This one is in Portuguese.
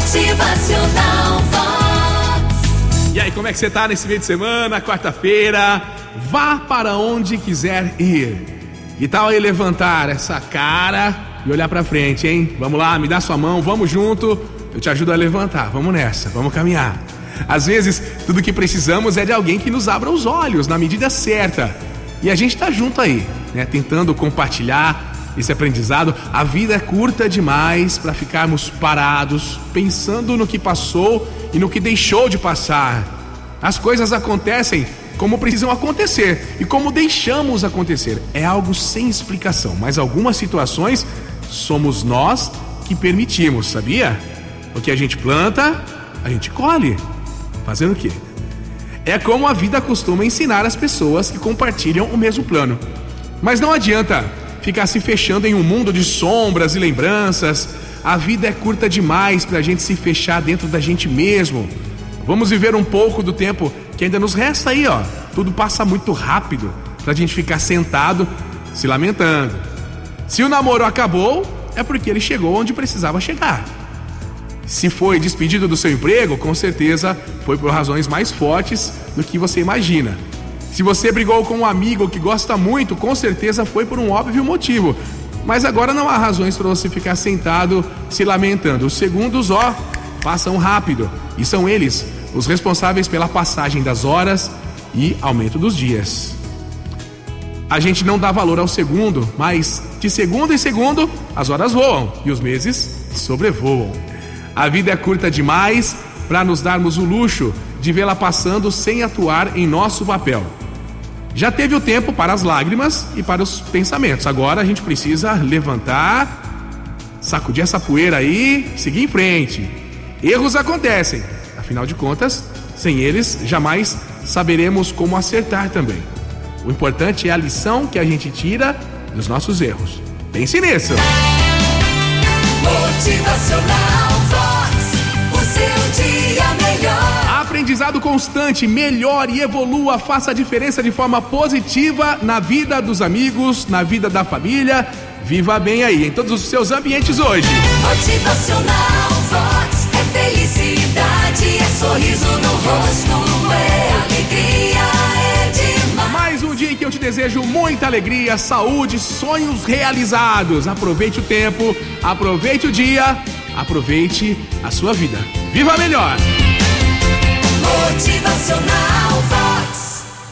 Motivacional Vox. E aí, como é que você tá nesse meio de semana, quarta-feira? Vá para onde quiser ir. Que tal aí levantar essa cara e olhar pra frente, hein? Vamos lá, me dá sua mão, vamos junto. Eu te ajudo a levantar. Vamos nessa, vamos caminhar. Às vezes, tudo que precisamos é de alguém que nos abra os olhos na medida certa. E a gente tá junto aí, né? Tentando compartilhar esse aprendizado. A vida é curta demais para ficarmos parados, pensando no que passou e no que deixou de passar. As coisas acontecem como precisam acontecer e como deixamos acontecer. É algo sem explicação, mas algumas situações somos nós que permitimos, sabia? O que a gente planta, a gente colhe. Fazendo o quê? É como a vida costuma ensinar as pessoas que compartilham o mesmo plano. Mas não adianta ficar se fechando em um mundo de sombras e lembranças. A vida é curta demais para a gente se fechar dentro da gente mesmo. Vamos viver um pouco do tempo que ainda nos resta aí, ó. Tudo passa muito rápido para a gente ficar sentado se lamentando. Se o namoro acabou, é porque ele chegou onde precisava chegar. Se foi despedido do seu emprego, com certeza foi por razões mais fortes do que você imagina. Se você brigou com um amigo que gosta muito, com certeza foi por um óbvio motivo. Mas agora não há razões para você ficar sentado se lamentando. Os segundos, ó, passam rápido e são eles os responsáveis pela passagem das horas e aumento dos dias. A gente não dá valor ao segundo, mas de segundo em segundo as horas voam e os meses sobrevoam. A vida é curta demais para nos darmos o luxo de vê-la passando sem atuar em nosso papel. Já teve o tempo para as lágrimas e para os pensamentos. Agora a gente precisa levantar, sacudir essa poeira aí, seguir em frente. Erros acontecem, afinal de contas, sem eles jamais saberemos como acertar também. O importante é a lição que a gente tira dos nossos erros. Pense nisso. Motivacional Aprendizado constante, melhore e evolua, faça a diferença de forma positiva na vida dos amigos, na vida da família. Viva bem aí em todos os seus ambientes hoje. Motivacional Vox. É felicidade, é sorriso no rosto, é alegria, é demais. Mais um dia em que eu te desejo muita alegria, saúde, sonhos realizados. Aproveite o tempo, aproveite o dia, aproveite a sua vida. Viva melhor! Motivacional Vox.